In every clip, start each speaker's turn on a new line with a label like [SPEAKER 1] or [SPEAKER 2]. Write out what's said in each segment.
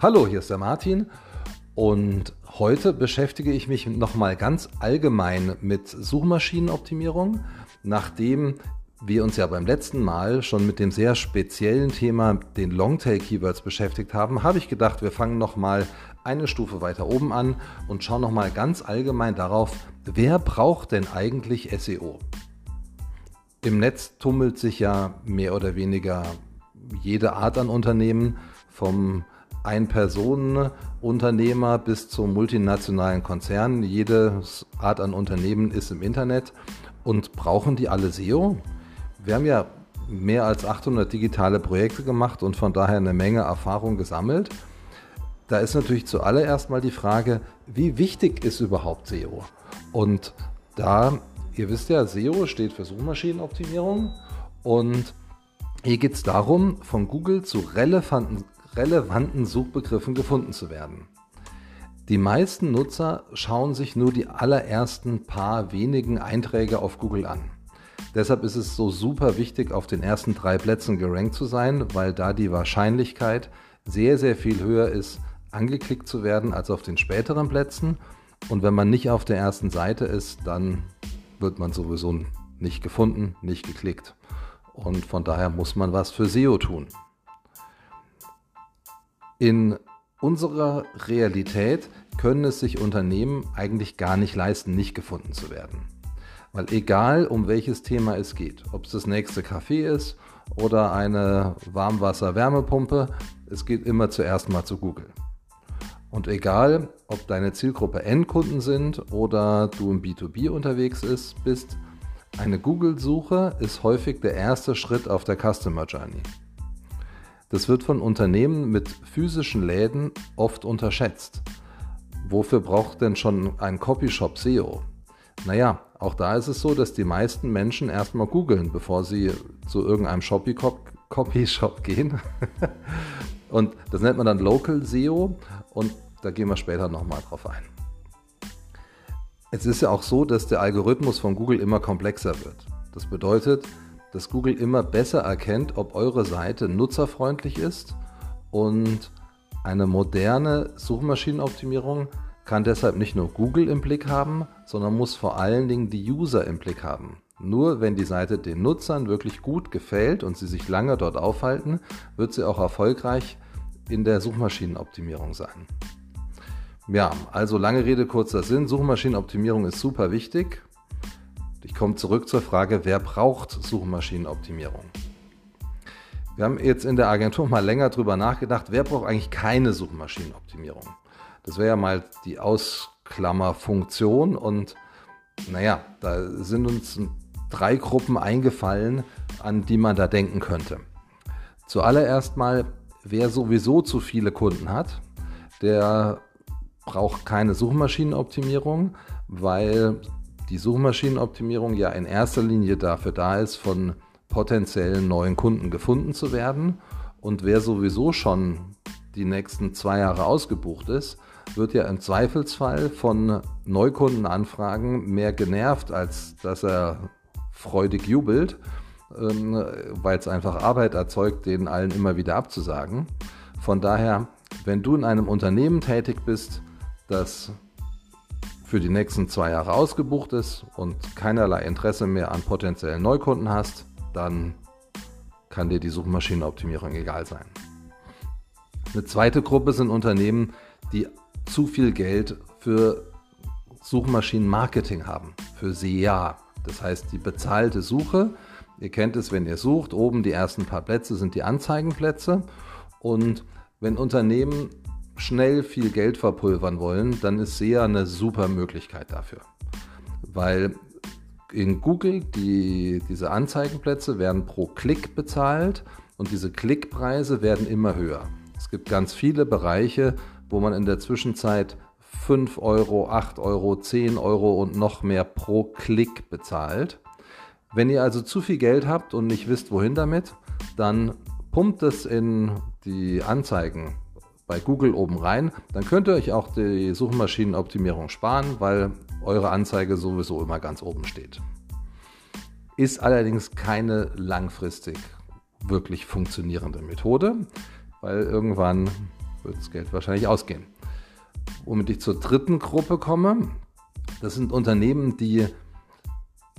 [SPEAKER 1] Hallo, hier ist der Martin und heute beschäftige ich mich nochmal ganz allgemein mit Suchmaschinenoptimierung, nachdem wir uns ja beim letzten Mal schon mit dem sehr speziellen Thema den Longtail-Keywords beschäftigt haben, habe ich gedacht, wir fangen nochmal eine Stufe weiter oben an und schauen nochmal ganz allgemein darauf, wer braucht denn eigentlich SEO? Im Netz tummelt sich ja mehr oder weniger jede Art an Unternehmen, vom Ein-Personen-Unternehmer bis zum multinationalen Konzern. Jede Art an Unternehmen ist im Internet und brauchen die alle SEO? Wir haben ja mehr als 800 digitale Projekte gemacht und von daher eine Menge Erfahrung gesammelt. Da ist natürlich zuallererst mal die Frage, wie wichtig ist überhaupt SEO? Und da, ihr wisst ja, SEO steht für Suchmaschinenoptimierung und hier geht es darum, von Google zu relevanten, relevanten Suchbegriffen gefunden zu werden. Die meisten Nutzer schauen sich nur die allerersten paar wenigen Einträge auf Google an. Deshalb ist es so super wichtig, auf den ersten drei Plätzen gerankt zu sein, weil da die Wahrscheinlichkeit sehr, sehr viel höher ist, angeklickt zu werden als auf den späteren Plätzen. Und wenn man nicht auf der ersten Seite ist, dann wird man sowieso nicht gefunden, nicht geklickt. Und von daher muss man was für SEO tun. In unserer Realität können es sich Unternehmen eigentlich gar nicht leisten, nicht gefunden zu werden. Weil egal um welches Thema es geht, ob es das nächste Café ist oder eine Warmwasser-Wärmepumpe, es geht immer zuerst mal zu Google. Und egal, ob deine Zielgruppe Endkunden sind oder du im B2B unterwegs ist, bist, eine Google-Suche ist häufig der erste Schritt auf der Customer Journey. Das wird von Unternehmen mit physischen Läden oft unterschätzt. Wofür braucht denn schon ein Copyshop SEO? Naja, auch da ist es so, dass die meisten Menschen erstmal googeln, bevor sie zu irgendeinem Copyshop gehen. und das nennt man dann Local SEO und da gehen wir später nochmal drauf ein. Es ist ja auch so, dass der Algorithmus von Google immer komplexer wird. Das bedeutet, dass Google immer besser erkennt, ob eure Seite nutzerfreundlich ist und eine moderne Suchmaschinenoptimierung kann deshalb nicht nur Google im Blick haben, sondern muss vor allen Dingen die User im Blick haben. Nur wenn die Seite den Nutzern wirklich gut gefällt und sie sich lange dort aufhalten, wird sie auch erfolgreich in der Suchmaschinenoptimierung sein. Ja, also lange Rede, kurzer Sinn. Suchmaschinenoptimierung ist super wichtig. Ich komme zurück zur Frage, wer braucht Suchmaschinenoptimierung? Wir haben jetzt in der Agentur mal länger drüber nachgedacht, wer braucht eigentlich keine Suchmaschinenoptimierung? Das wäre ja mal die Ausklammerfunktion und naja, da sind uns drei Gruppen eingefallen, an die man da denken könnte. Zuallererst mal, wer sowieso zu viele Kunden hat, der braucht keine Suchmaschinenoptimierung, weil die Suchmaschinenoptimierung ja in erster Linie dafür da ist, von potenziellen neuen Kunden gefunden zu werden. Und wer sowieso schon die nächsten zwei Jahre ausgebucht ist, wird ja im Zweifelsfall von Neukundenanfragen mehr genervt, als dass er freudig jubelt, ähm, weil es einfach Arbeit erzeugt, denen allen immer wieder abzusagen. Von daher, wenn du in einem Unternehmen tätig bist, das für die nächsten zwei Jahre ausgebucht ist und keinerlei Interesse mehr an potenziellen Neukunden hast, dann kann dir die Suchmaschinenoptimierung egal sein. Eine zweite Gruppe sind Unternehmen, die zu viel Geld für Suchmaschinenmarketing haben, für SEA. Das heißt, die bezahlte Suche. Ihr kennt es, wenn ihr sucht, oben die ersten paar Plätze sind die Anzeigenplätze. Und wenn Unternehmen schnell viel Geld verpulvern wollen, dann ist SEA eine super Möglichkeit dafür. Weil in Google die, diese Anzeigenplätze werden pro Klick bezahlt und diese Klickpreise werden immer höher. Es gibt ganz viele Bereiche, wo man in der Zwischenzeit 5 Euro, 8 Euro, 10 Euro und noch mehr pro Klick bezahlt. Wenn ihr also zu viel Geld habt und nicht wisst, wohin damit, dann pumpt es in die Anzeigen bei Google oben rein. Dann könnt ihr euch auch die Suchmaschinenoptimierung sparen, weil eure Anzeige sowieso immer ganz oben steht. Ist allerdings keine langfristig wirklich funktionierende Methode, weil irgendwann wird das Geld wahrscheinlich ausgehen. Womit ich zur dritten Gruppe komme, das sind Unternehmen, die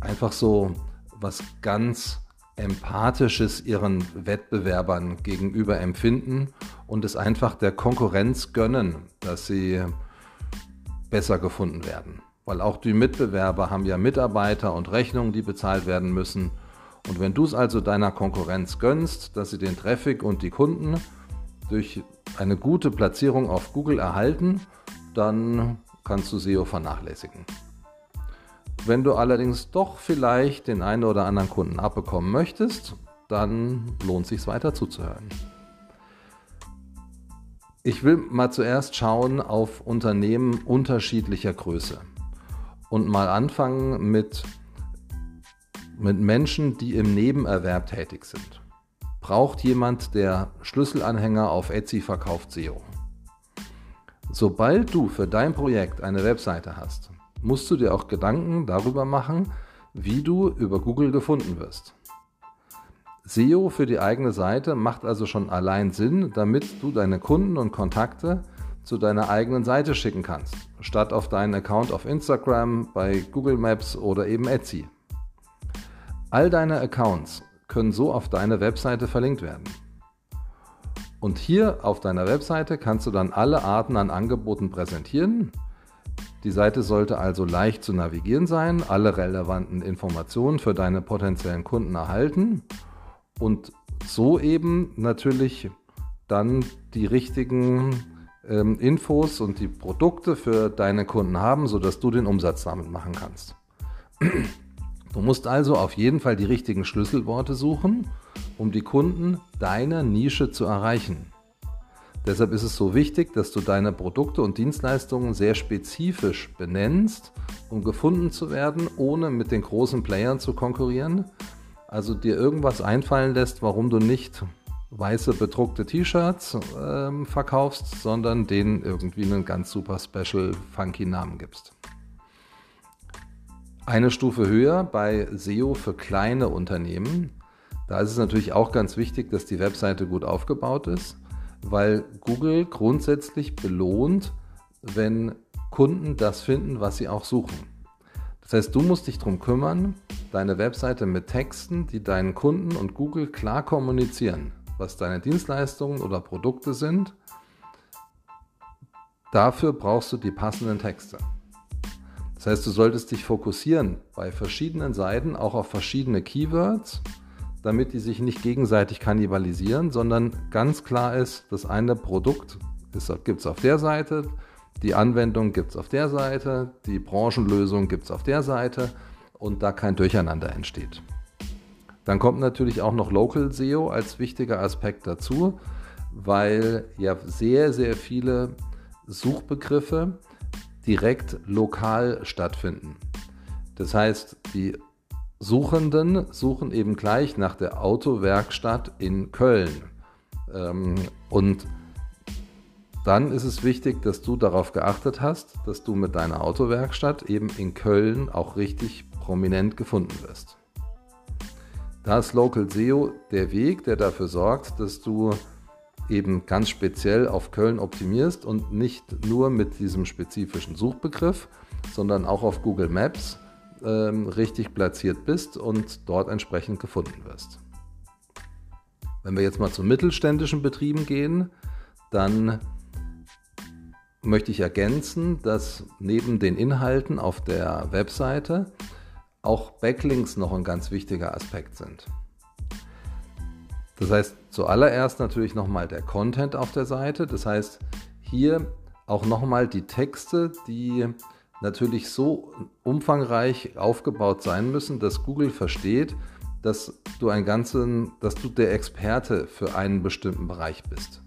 [SPEAKER 1] einfach so was ganz Empathisches ihren Wettbewerbern gegenüber empfinden und es einfach der Konkurrenz gönnen, dass sie besser gefunden werden. Weil auch die Mitbewerber haben ja Mitarbeiter und Rechnungen, die bezahlt werden müssen. Und wenn du es also deiner Konkurrenz gönnst, dass sie den Traffic und die Kunden durch eine gute Platzierung auf Google erhalten, dann kannst du SEO vernachlässigen. Wenn du allerdings doch vielleicht den einen oder anderen Kunden abbekommen möchtest, dann lohnt es sich weiter zuzuhören. Ich will mal zuerst schauen auf Unternehmen unterschiedlicher Größe und mal anfangen mit, mit Menschen, die im Nebenerwerb tätig sind. Braucht jemand, der Schlüsselanhänger auf Etsy verkauft, SEO? Sobald du für dein Projekt eine Webseite hast, musst du dir auch Gedanken darüber machen, wie du über Google gefunden wirst. SEO für die eigene Seite macht also schon allein Sinn, damit du deine Kunden und Kontakte zu deiner eigenen Seite schicken kannst, statt auf deinen Account auf Instagram, bei Google Maps oder eben Etsy. All deine Accounts können so auf deine Webseite verlinkt werden. Und hier auf deiner Webseite kannst du dann alle Arten an Angeboten präsentieren die Seite sollte also leicht zu navigieren sein, alle relevanten Informationen für deine potenziellen Kunden erhalten und so eben natürlich dann die richtigen ähm, Infos und die Produkte für deine Kunden haben, sodass du den Umsatz damit machen kannst. Du musst also auf jeden Fall die richtigen Schlüsselworte suchen, um die Kunden deiner Nische zu erreichen. Deshalb ist es so wichtig, dass du deine Produkte und Dienstleistungen sehr spezifisch benennst, um gefunden zu werden, ohne mit den großen Playern zu konkurrieren. Also dir irgendwas einfallen lässt, warum du nicht weiße bedruckte T-Shirts äh, verkaufst, sondern denen irgendwie einen ganz super special funky Namen gibst. Eine Stufe höher bei SEO für kleine Unternehmen. Da ist es natürlich auch ganz wichtig, dass die Webseite gut aufgebaut ist weil Google grundsätzlich belohnt, wenn Kunden das finden, was sie auch suchen. Das heißt, du musst dich darum kümmern, deine Webseite mit Texten, die deinen Kunden und Google klar kommunizieren, was deine Dienstleistungen oder Produkte sind. Dafür brauchst du die passenden Texte. Das heißt, du solltest dich fokussieren bei verschiedenen Seiten auch auf verschiedene Keywords damit die sich nicht gegenseitig kannibalisieren, sondern ganz klar ist, das eine Produkt gibt es auf der Seite, die Anwendung gibt es auf der Seite, die Branchenlösung gibt es auf der Seite und da kein Durcheinander entsteht. Dann kommt natürlich auch noch Local SEO als wichtiger Aspekt dazu, weil ja sehr, sehr viele Suchbegriffe direkt lokal stattfinden. Das heißt, die Suchenden suchen eben gleich nach der Autowerkstatt in Köln. Ähm, und dann ist es wichtig, dass du darauf geachtet hast, dass du mit deiner Autowerkstatt eben in Köln auch richtig prominent gefunden wirst. Da ist Local SEO der Weg, der dafür sorgt, dass du eben ganz speziell auf Köln optimierst und nicht nur mit diesem spezifischen Suchbegriff, sondern auch auf Google Maps ähm, richtig platziert bist und dort entsprechend gefunden wirst. Wenn wir jetzt mal zu mittelständischen Betrieben gehen, dann möchte ich ergänzen, dass neben den Inhalten auf der Webseite auch Backlinks noch ein ganz wichtiger Aspekt sind. Das heißt, zuallererst natürlich nochmal der Content auf der Seite. Das heißt, hier auch nochmal die Texte, die natürlich so umfangreich aufgebaut sein müssen, dass Google versteht, dass du ein ganzen, dass du der Experte für einen bestimmten Bereich bist.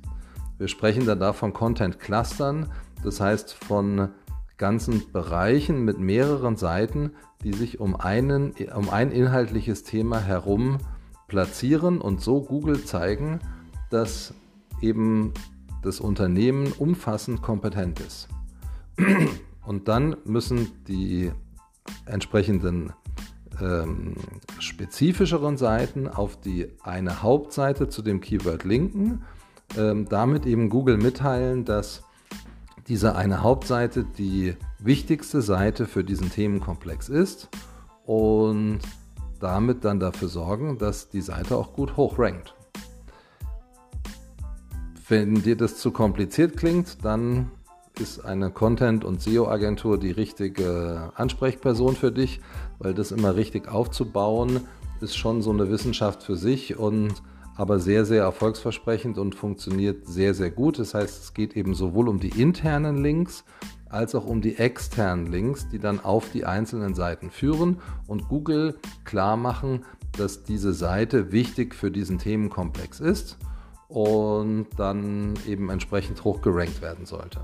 [SPEAKER 1] Wir sprechen dann da von Content Clustern, das heißt von ganzen Bereichen mit mehreren Seiten, die sich um, einen, um ein inhaltliches Thema herum platzieren und so Google zeigen, dass eben das Unternehmen umfassend kompetent ist. Und dann müssen die entsprechenden ähm, spezifischeren Seiten auf die eine Hauptseite zu dem Keyword linken ähm, damit eben Google mitteilen, dass diese eine Hauptseite die wichtigste Seite für diesen Themenkomplex ist und damit dann dafür sorgen, dass die Seite auch gut hochrankt. Wenn dir das zu kompliziert klingt, dann ist eine Content- und SEO-Agentur die richtige Ansprechperson für dich, weil das immer richtig aufzubauen ist schon so eine Wissenschaft für sich und aber sehr, sehr erfolgsversprechend und funktioniert sehr, sehr gut. Das heißt, es geht eben sowohl um die internen Links als auch um die externen Links, die dann auf die einzelnen Seiten führen und Google klar machen, dass diese Seite wichtig für diesen Themenkomplex ist und dann eben entsprechend hoch gerankt werden sollte.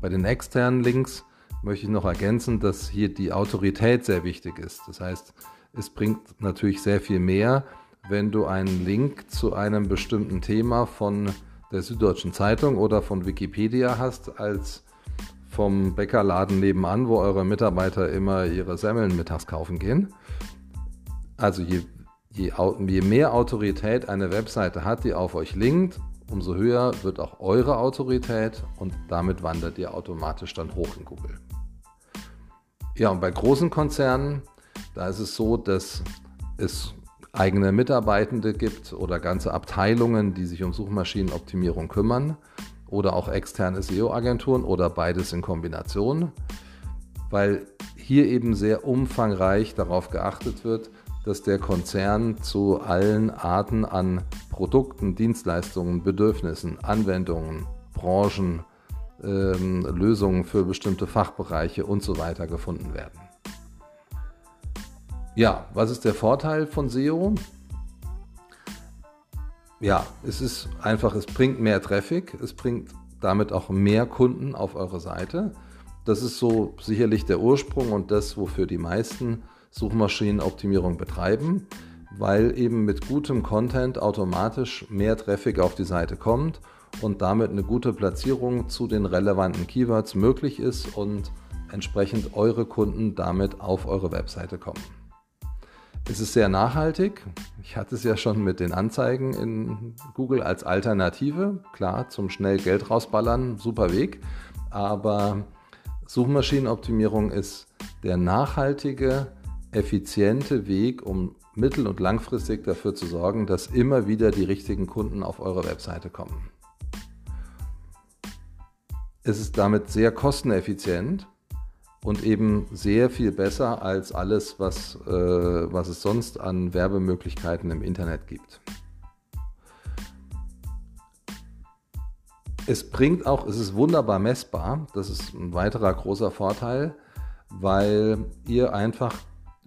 [SPEAKER 1] Bei den externen Links möchte ich noch ergänzen, dass hier die Autorität sehr wichtig ist. Das heißt, es bringt natürlich sehr viel mehr, wenn du einen Link zu einem bestimmten Thema von der Süddeutschen Zeitung oder von Wikipedia hast, als vom Bäckerladen nebenan, wo eure Mitarbeiter immer ihre Semmeln mittags kaufen gehen. Also je, je, je mehr Autorität eine Webseite hat, die auf euch linkt, umso höher wird auch eure Autorität und damit wandert ihr automatisch dann hoch in Google. Ja, und bei großen Konzernen, da ist es so, dass es eigene Mitarbeitende gibt oder ganze Abteilungen, die sich um Suchmaschinenoptimierung kümmern oder auch externe SEO-Agenturen oder beides in Kombination, weil hier eben sehr umfangreich darauf geachtet wird, dass der Konzern zu allen Arten an Produkten, Dienstleistungen, Bedürfnissen, Anwendungen, Branchen, ähm, Lösungen für bestimmte Fachbereiche und so weiter gefunden werden. Ja, was ist der Vorteil von SEO? Ja, es ist einfach, es bringt mehr Traffic, es bringt damit auch mehr Kunden auf eure Seite. Das ist so sicherlich der Ursprung und das, wofür die meisten Suchmaschinenoptimierung betreiben, weil eben mit gutem Content automatisch mehr Traffic auf die Seite kommt und damit eine gute Platzierung zu den relevanten Keywords möglich ist und entsprechend eure Kunden damit auf eure Webseite kommen. Es ist sehr nachhaltig. Ich hatte es ja schon mit den Anzeigen in Google als Alternative. Klar, zum schnell Geld rausballern, super Weg. Aber Suchmaschinenoptimierung ist der nachhaltige, effiziente Weg, um mittel- und langfristig dafür zu sorgen, dass immer wieder die richtigen Kunden auf eure Webseite kommen. Es ist damit sehr kosteneffizient und eben sehr viel besser als alles, was, äh, was es sonst an Werbemöglichkeiten im Internet gibt. Es bringt auch, es ist wunderbar messbar, das ist ein weiterer großer Vorteil, weil ihr einfach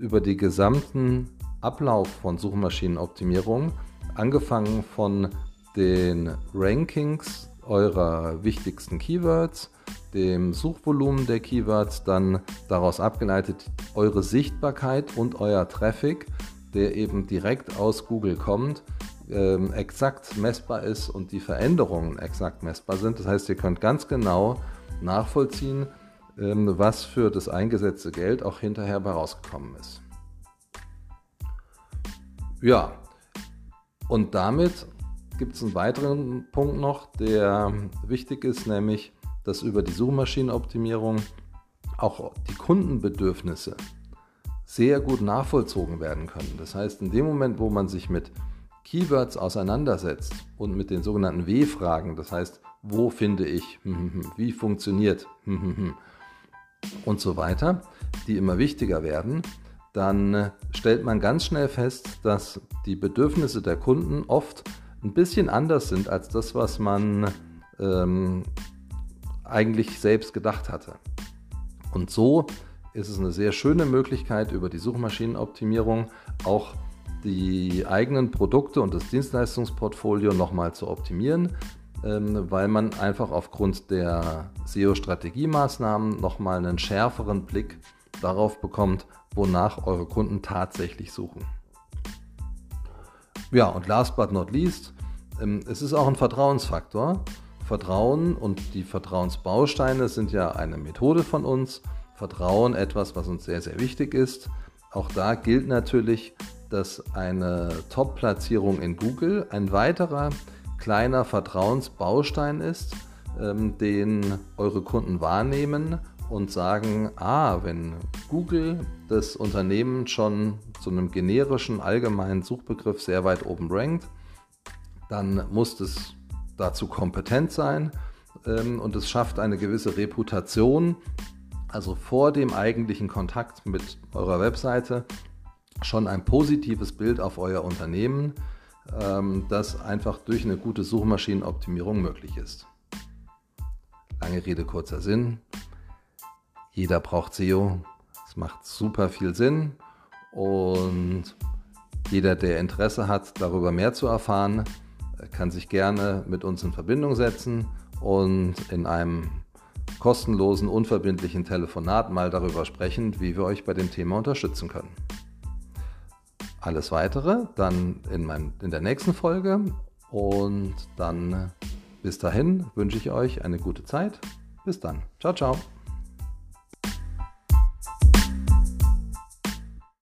[SPEAKER 1] über die gesamten Ablauf von Suchmaschinenoptimierung, angefangen von den Rankings eurer wichtigsten Keywords, dem Suchvolumen der Keywords dann daraus abgeleitet eure Sichtbarkeit und euer Traffic, der eben direkt aus Google kommt, ähm, exakt messbar ist und die Veränderungen exakt messbar sind. Das heißt, ihr könnt ganz genau nachvollziehen, was für das eingesetzte Geld auch hinterher herausgekommen ist. Ja, und damit gibt es einen weiteren Punkt noch, der wichtig ist, nämlich dass über die Suchmaschinenoptimierung auch die Kundenbedürfnisse sehr gut nachvollzogen werden können. Das heißt, in dem Moment, wo man sich mit Keywords auseinandersetzt und mit den sogenannten W-Fragen, das heißt, wo finde ich, wie funktioniert und so weiter, die immer wichtiger werden, dann stellt man ganz schnell fest, dass die Bedürfnisse der Kunden oft ein bisschen anders sind als das, was man ähm, eigentlich selbst gedacht hatte. Und so ist es eine sehr schöne Möglichkeit, über die Suchmaschinenoptimierung auch die eigenen Produkte und das Dienstleistungsportfolio nochmal zu optimieren, weil man einfach aufgrund der SEO-Strategiemaßnahmen nochmal einen schärferen Blick darauf bekommt, wonach eure Kunden tatsächlich suchen. Ja, und last but not least, ähm, es ist auch ein Vertrauensfaktor. Vertrauen und die Vertrauensbausteine sind ja eine Methode von uns. Vertrauen etwas, was uns sehr, sehr wichtig ist. Auch da gilt natürlich, dass eine Top-Platzierung in Google ein weiterer kleiner Vertrauensbaustein ist, ähm, den eure Kunden wahrnehmen und sagen, ah, wenn Google das Unternehmen schon zu einem generischen allgemeinen Suchbegriff sehr weit oben rankt, dann muss es dazu kompetent sein ähm, und es schafft eine gewisse Reputation, also vor dem eigentlichen Kontakt mit eurer Webseite schon ein positives Bild auf euer Unternehmen, das einfach durch eine gute Suchmaschinenoptimierung möglich ist. Lange Rede, kurzer Sinn. Jeder braucht SEO. Es macht super viel Sinn und jeder, der Interesse hat, darüber mehr zu erfahren, kann sich gerne mit uns in Verbindung setzen und in einem kostenlosen, unverbindlichen Telefonat mal darüber sprechen, wie wir euch bei dem Thema unterstützen können. Alles weitere dann in, mein, in der nächsten Folge und dann bis dahin wünsche ich euch eine gute Zeit. Bis dann. Ciao, ciao.